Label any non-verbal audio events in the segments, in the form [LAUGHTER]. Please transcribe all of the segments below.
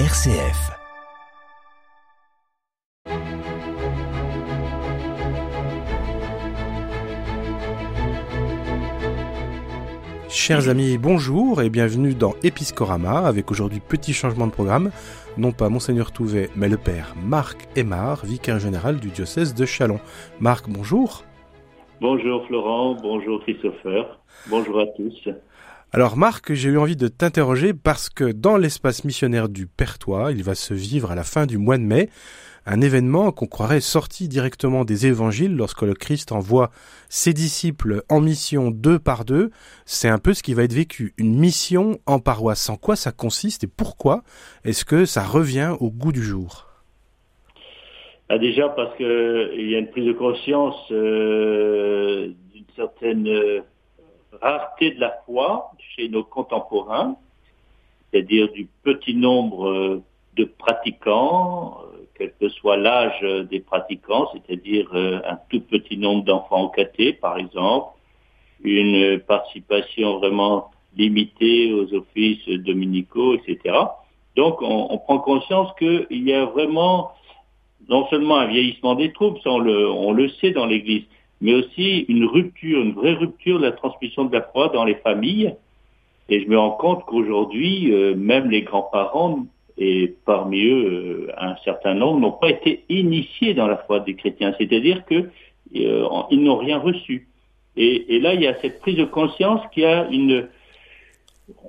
RCF. Chers amis, bonjour et bienvenue dans Episcorama avec aujourd'hui petit changement de programme. Non pas Monseigneur Touvet, mais le Père Marc Aymar, vicaire général du diocèse de Chalon. Marc, bonjour. Bonjour Florent, bonjour Christopher, bonjour à tous. Alors Marc, j'ai eu envie de t'interroger parce que dans l'espace missionnaire du Pertois, il va se vivre à la fin du mois de mai un événement qu'on croirait sorti directement des évangiles lorsque le Christ envoie ses disciples en mission deux par deux. C'est un peu ce qui va être vécu, une mission en paroisse. En quoi ça consiste et pourquoi est-ce que ça revient au goût du jour? Ah, Déjà parce qu'il y a une prise de conscience euh, d'une certaine... Euh, rareté de la foi chez nos contemporains, c'est-à-dire du petit nombre euh, de pratiquants, euh, quel que soit l'âge des pratiquants, c'est-à-dire euh, un tout petit nombre d'enfants caté, par exemple, une participation vraiment limitée aux offices dominicaux, etc. Donc on, prend conscience qu'il y a vraiment non seulement un vieillissement des troupes, on le, on le sait dans l'Église, mais aussi une rupture, une vraie rupture de la transmission de la foi dans les familles. Et je me rends compte qu'aujourd'hui, euh, même les grands-parents, et parmi eux euh, un certain nombre, n'ont pas été initiés dans la foi des chrétiens. C'est-à-dire qu'ils euh, n'ont rien reçu. Et, là, il y a cette prise de conscience qu'il y a une,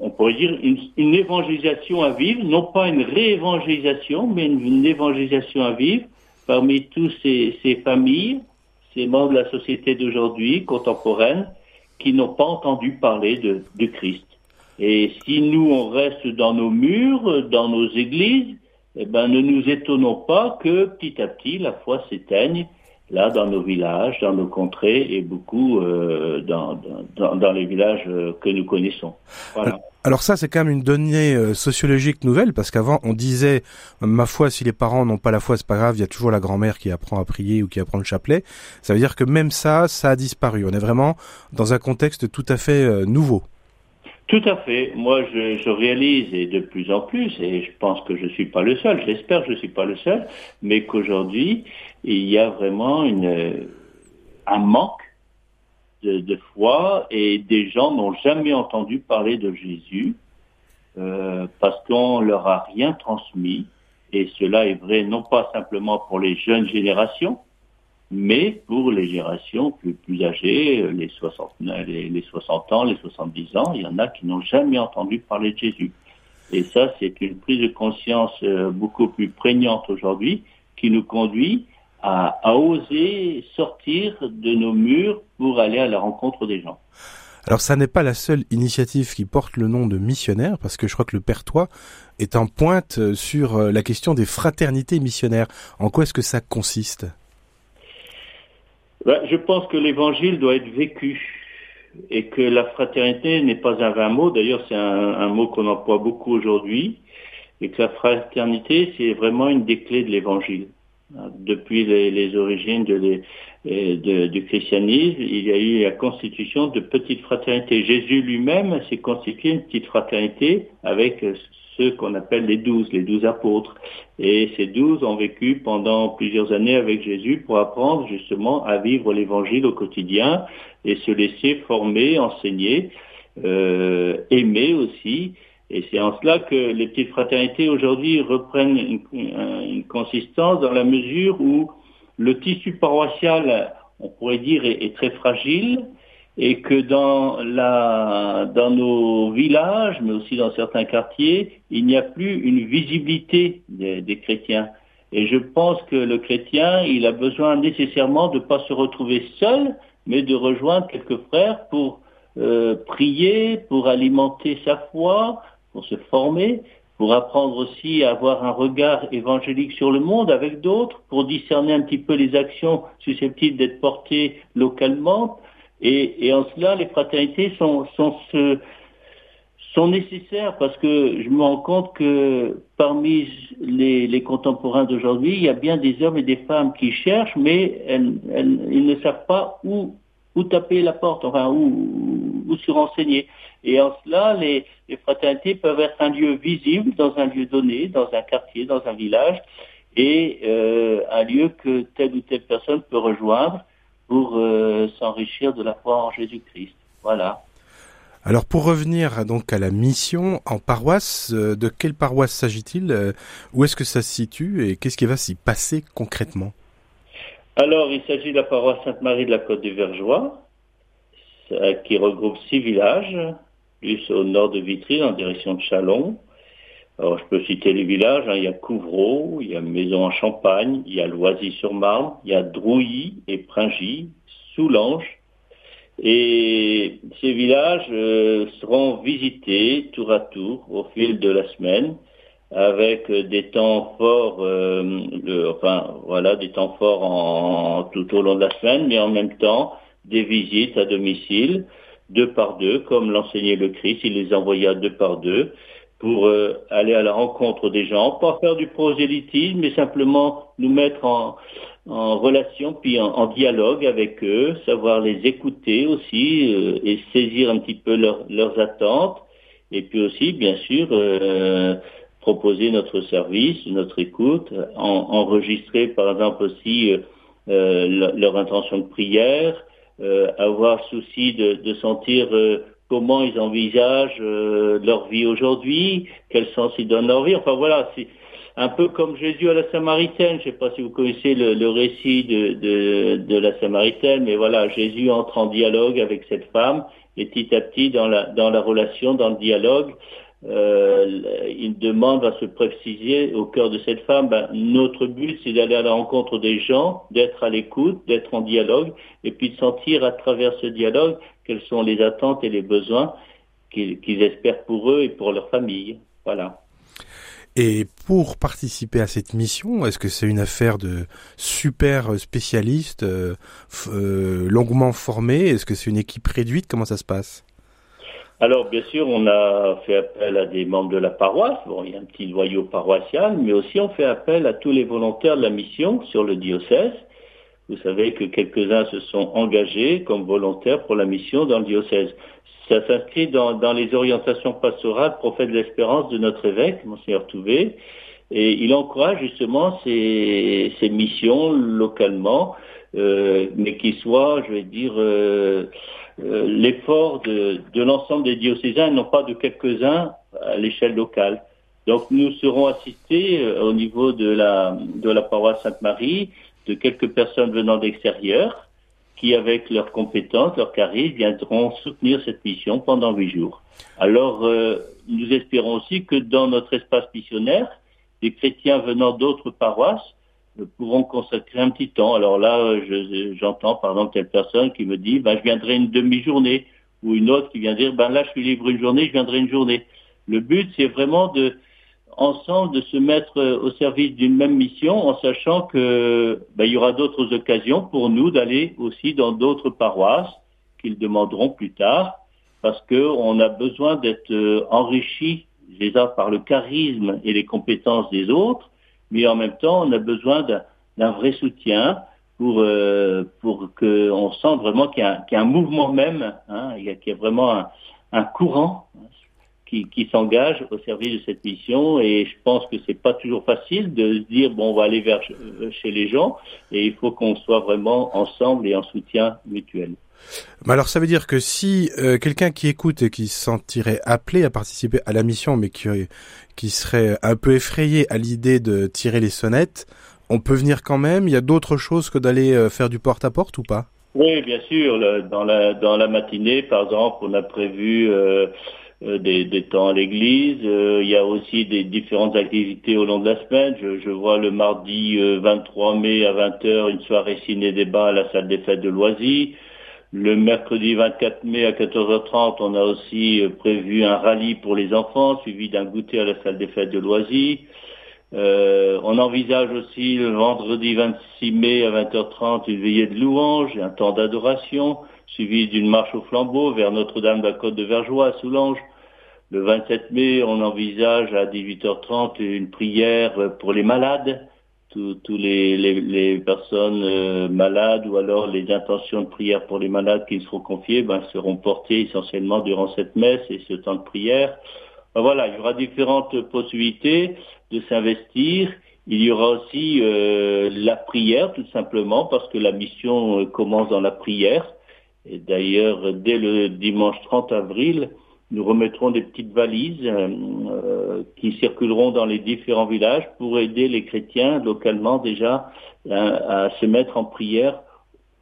on pourrait dire, une, évangélisation à vivre, non pas une réévangélisation, mais une, évangélisation à vivre parmi tous ces familles ces membres de la société d'aujourd'hui, contemporaine, qui n'ont pas entendu parler de, Christ. Et si nous, on reste dans nos murs, dans nos églises, eh ben, ne nous étonnons pas que petit à petit, la foi s'éteigne, là, dans nos villages, dans nos contrées et beaucoup euh, dans, dans, dans, les villages euh, que nous connaissons. Voilà. Alors ça, c'est quand même une donnée euh, sociologique nouvelle, parce qu'avant, on disait, ma foi, si les parents n'ont pas la foi, c'est pas grave, il y a toujours la grand-mère qui apprend à prier ou qui apprend le chapelet. Ça veut dire que même ça, ça a disparu. On est vraiment dans un contexte tout à fait euh, nouveau. Tout à fait. Moi, je, réalise, et de plus en plus, et je pense que je ne suis pas le seul, j'espère que je ne suis pas le seul, mais qu'aujourd'hui, il y a vraiment un manque de, foi et des gens n'ont jamais entendu parler de Jésus euh, parce qu'on leur a rien transmis. Et cela est vrai non pas simplement pour les jeunes générations, mais pour les générations plus, âgées, les 60, les, les 60 ans, les 70 ans, il y en a qui n'ont jamais entendu parler de Jésus. Et ça, c'est une prise de conscience euh, beaucoup plus prégnante aujourd'hui qui nous conduit à, oser sortir de nos murs pour aller à la rencontre des gens. Alors ça n'est pas la seule initiative qui porte le nom de missionnaire, parce que je crois que le Pertois est en pointe euh, sur euh, la question des fraternités missionnaires. En quoi est-ce que ça consiste? Ben, Je pense que l'évangile doit être vécu et que la fraternité n'est pas un vain mot, d'ailleurs c'est un, mot qu'on emploie beaucoup aujourd'hui, et que la fraternité c'est vraiment une des clés de l'évangile depuis les, origines de, du christianisme, il y a eu la constitution de petites fraternités. Jésus lui-même s'est constitué une petite fraternité avec ceux qu'on appelle les douze, les douze apôtres. Et ces douze ont vécu pendant plusieurs années avec Jésus pour apprendre justement à vivre l'évangile au quotidien et se laisser former, enseigner, euh, aimer aussi et c'est en cela que les petites fraternités aujourd'hui reprennent une, consistance dans la mesure où le tissu paroissial, on pourrait dire, est, très fragile et que dans, la, dans nos villages, mais aussi dans certains quartiers, il n'y a plus une visibilité des, chrétiens. Et je pense que le chrétien, il a besoin nécessairement de ne pas se retrouver seul, mais de rejoindre quelques frères pour euh, prier, pour alimenter sa foi, pour se former, pour apprendre aussi à avoir un regard évangélique sur le monde avec d'autres, pour discerner un petit peu les actions susceptibles d'être portées localement. Et, en cela, les fraternités sont, sont, sont nécessaires parce que je me rends compte que parmi les, contemporains d'aujourd'hui, il y a bien des hommes et des femmes qui cherchent, mais ils ne savent pas où, où taper la porte, enfin où, ou se renseigner. Et en cela, les, les fraternités peuvent être un lieu visible dans un lieu donné, dans un quartier, dans un village, et euh, un lieu que telle ou telle personne peut rejoindre pour euh, s'enrichir de la foi en Jésus-Christ. Voilà. Alors pour revenir donc à la mission en paroisse, euh, de quelle paroisse s'agit-il Où est-ce que ça se situe et qu'est-ce qui va s'y passer concrètement? Alors il s'agit de la paroisse Sainte-Marie de la Côte du Vergeois, qui regroupe six villages, plus au nord de Vitry, en direction de Chalon. Alors, je peux citer les villages. Hein. Il y a Couvreau, il y a Maison en Champagne, il y a Loisy-sur-Marne, il y a Drouilly et Pringy, Soulanges. Et ces villages euh, seront visités tour à tour au fil de la semaine avec des temps forts, euh, enfin voilà, des temps forts tout au long de la semaine, mais en même temps des visites à domicile, deux par deux, comme l'enseignait le Christ, il les envoya deux par deux pour euh, aller à la rencontre des gens, pas faire du prosélytisme, mais simplement nous mettre en, en relation, puis en, dialogue avec eux, savoir les écouter aussi euh, et saisir un petit peu leurs attentes, et puis aussi, bien sûr, euh, proposer notre service, notre écoute, enregistrer par exemple aussi leur intention de prière, avoir souci de, de sentir comment ils envisagent euh, leur vie aujourd'hui, quel sens ils donnent leur vie. Enfin voilà, c'est un peu comme Jésus à la Samaritaine. Je ne sais pas si vous connaissez le, récit de, de, de, la Samaritaine, mais voilà, Jésus entre en dialogue avec cette femme et petit à petit dans la, dans la relation, dans le dialogue, euh, il demande à se préciser au cœur de cette femme, ben, notre but c'est d'aller à la rencontre des gens, d'être à l'écoute, d'être en dialogue, et puis de sentir à travers ce dialogue quelles sont les attentes et les besoins qu'ils espèrent pour eux et pour leur famille. Voilà. Et pour participer à cette mission, est-ce que c'est une affaire de super spécialistes, euh, euh, longuement formés? Est-ce que c'est une équipe réduite? Comment ça se passe? Alors, bien sûr, on a fait appel à des membres de la paroisse. Bon, il y a un petit noyau paroissial, mais aussi on fait appel à tous les volontaires de la mission sur le diocèse. Vous savez que quelques-uns se sont engagés comme volontaires pour la mission dans le diocèse. Ça s'inscrit dans, les orientations pastorales prophète de l'espérance de notre évêque, Monseigneur Touvé, et il encourage justement ces, missions localement, euh, mais qui soient, je vais dire, euh, euh, l'effort de, de l'ensemble des diocésains, non pas de quelques-uns à l'échelle locale. Donc nous serons assistés euh, au niveau de la, de la paroisse Sainte-Marie de quelques personnes venant d'extérieur qui, avec leurs compétences, leur charisme, viendront soutenir cette mission pendant huit jours. Alors, euh, nous espérons aussi que dans notre espace missionnaire, des chrétiens venant d'autres paroisses pourront consacrer un petit temps. Alors là, j'entends par exemple telle personne qui me dit, ben, je viendrai une demi-journée, ou une autre qui vient dire, ben là, je suis libre une journée, je viendrai une journée. Le but, c'est vraiment de, ensemble, de se mettre au service d'une même mission, en sachant que ben, il y aura d'autres occasions pour nous d'aller aussi dans d'autres paroisses qu'ils demanderont plus tard, parce qu'on a besoin d'être euh, enrichis les uns par le charisme et les compétences des autres, mais en même temps, on a besoin d'un vrai soutien pour euh, pour qu'on sente vraiment qu'il y, y, a un mouvement même, hein, qu'il y, a vraiment un, un courant qui, qui s'engage au service de cette mission. Et je pense que c'est pas toujours facile de se dire bon, on va aller vers chez les gens, et il faut qu'on soit vraiment ensemble et en soutien mutuel. Alors ça veut dire que si euh, quelqu'un qui écoute et qui se sentirait appelé à participer à la mission, mais qui, qui serait un peu effrayé à l'idée de tirer les sonnettes, on peut venir quand même? Il y a d'autres choses que d'aller euh, faire du porte-à-porte ou pas? Oui, bien sûr. dans, la, matinée, par exemple, on a prévu... Euh, des, temps à l'église. il y a aussi des différentes activités au long de la semaine. Je, je vois le mardi 23 mai à 20h une soirée ciné-débat à la salle des fêtes de Loisy. Le mercredi 24 mai à 14h30, on a aussi euh, prévu un rallye pour les enfants, suivi d'un goûter à la salle des fêtes de Loisy. Euh, on envisage aussi le vendredi 26 mai à 20h30 une veillée de louange et un temps d'adoration, suivi d'une marche au flambeau vers Notre-Dame de la Côte de Vergeois à Soulanges. Le 27 mai, on envisage à 18h30 une prière pour les malades tous les, les, personnes euh, malades ou alors les intentions de prière pour les malades qui seront confiées ben, seront portées essentiellement durant cette messe et ce temps de prière. Ben, voilà, il y aura différentes possibilités de s'investir. Il y aura aussi euh, la prière, tout simplement, parce que la mission euh, commence dans la prière. Et d'ailleurs, dès le dimanche 30 avril, nous remettrons des petites valises euh, euh, qui circuleront dans les différents villages pour aider les chrétiens localement déjà à, se mettre en prière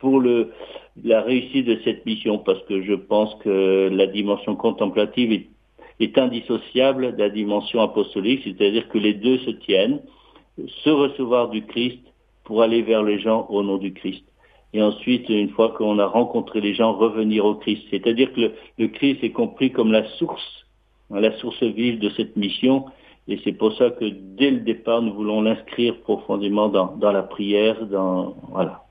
pour la réussite de cette mission, parce que je pense que la dimension contemplative est, est indissociable de la dimension apostolique, c'est-à-dire que les deux se tiennent, se recevoir du Christ pour aller vers les gens au nom du Christ et ensuite, une fois qu'on a rencontré les gens, revenir au Christ. C'est-à-dire que le, Christ est compris comme la source, la source vive de cette mission, et c'est pour ça que dès le départ, nous voulons l'inscrire profondément dans, la prière, dans voilà.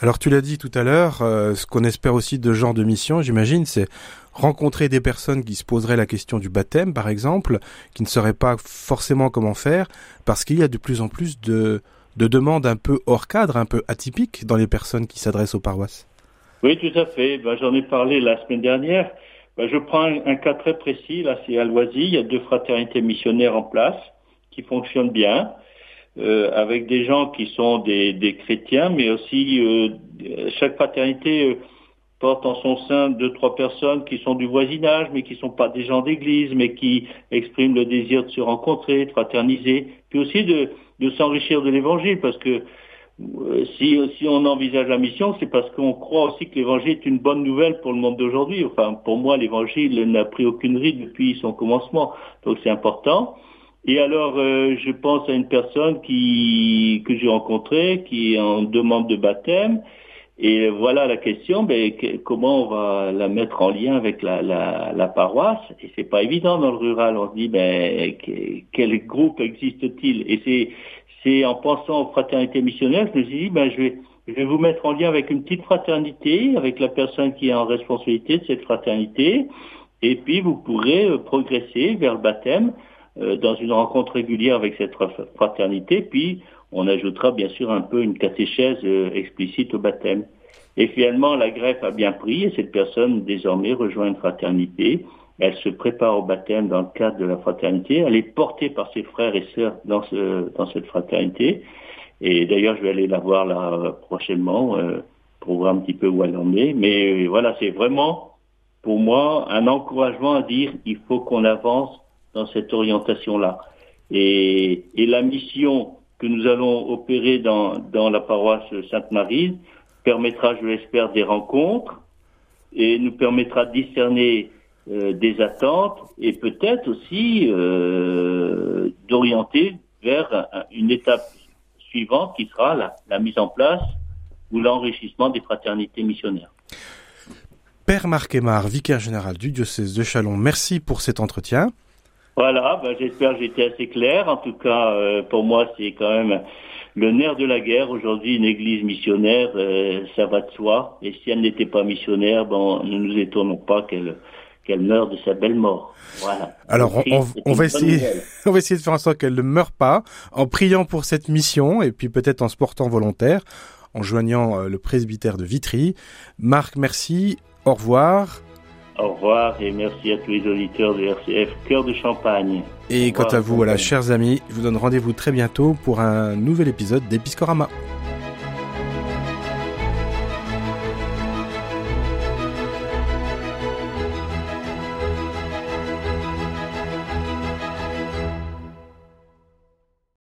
Alors tu l'as dit tout à l'heure, euh, ce qu'on espère aussi de genre de mission, j'imagine, c'est rencontrer des personnes qui se poseraient la question du baptême, par exemple, qui ne sauraient pas forcément comment faire, parce qu'il y a de plus en plus de, de demandes un peu hors cadre, un peu atypiques dans les personnes qui s'adressent aux paroisses. Oui, tout à fait. Ben, J'en ai parlé la semaine dernière. Ben, je prends un, cas très précis. Là, c'est à Loisy. Il y a deux fraternités missionnaires en place qui fonctionnent bien, euh, avec des gens qui sont des, chrétiens, mais aussi euh, chaque fraternité euh, porte en son sein deux, trois personnes qui sont du voisinage, mais qui ne sont pas des gens d'église, mais qui expriment le désir de se rencontrer, de fraterniser, puis aussi de, de s'enrichir de l'évangile, parce que euh, si, si on envisage la mission, c'est parce qu'on croit aussi que l'évangile est une bonne nouvelle pour le monde d'aujourd'hui. Enfin, pour moi, l'évangile n'a pris aucune ride depuis son commencement, donc c'est important. Et alors, euh, je pense à une personne qui que j'ai rencontrée, qui est en demande de baptême, et voilà la question, ben, comment on va la mettre en lien avec la, la, la paroisse. Et c'est pas évident dans le rural. On se dit, ben, quel groupe existe-t-il? Et c'est, c'est en pensant aux fraternités missionnaires, je me suis dit, ben, je vais, je vais vous mettre en lien avec une petite fraternité, avec la personne qui est en responsabilité de cette fraternité, et puis vous pourrez euh, progresser vers le baptême dans une rencontre régulière avec cette fraternité, puis on ajoutera bien sûr un peu une catéchèse euh, explicite au baptême. Et finalement, la greffe a bien pris et cette personne désormais rejoint une fraternité. Elle se prépare au baptême dans le cadre de la fraternité. Elle est portée par ses frères et sœurs dans, ce, dans cette fraternité. Et d'ailleurs, je vais aller la voir là prochainement euh, pour voir un petit peu où elle en est. Mais euh, voilà, c'est vraiment pour moi un encouragement à dire il faut qu'on avance dans cette orientation-là. Et, la mission que nous allons opérer dans, la paroisse Sainte-Marie permettra, je l'espère, des rencontres et nous permettra de discerner euh, des attentes et peut-être aussi euh, d'orienter vers une étape suivante qui sera la, la mise en place ou l'enrichissement des fraternités missionnaires. Père Marc Aymar, vicaire général du diocèse de Chalon, merci pour cet entretien. Voilà, ben, j'espère que j'étais assez clair. En tout cas, euh, pour moi, c'est quand même le nerf de la guerre. Aujourd'hui, une église missionnaire, euh, ça va de soi. Et si elle n'était pas missionnaire, bon, ne nous étonnons pas qu'elle qu'elle meure de sa belle mort. Voilà. Alors, on, va essayer, [LAUGHS] on va essayer de faire en sorte qu'elle ne meure pas, en priant pour cette mission, et puis peut-être en se portant volontaire, en joignant euh, le presbytère de Vitry. Marc, merci. Au revoir. Au revoir et merci à tous les auditeurs de RCF Cœur de Champagne. Et quant à vous, voilà, chers amis, je vous donne rendez-vous très bientôt pour un nouvel épisode d'Episcorama.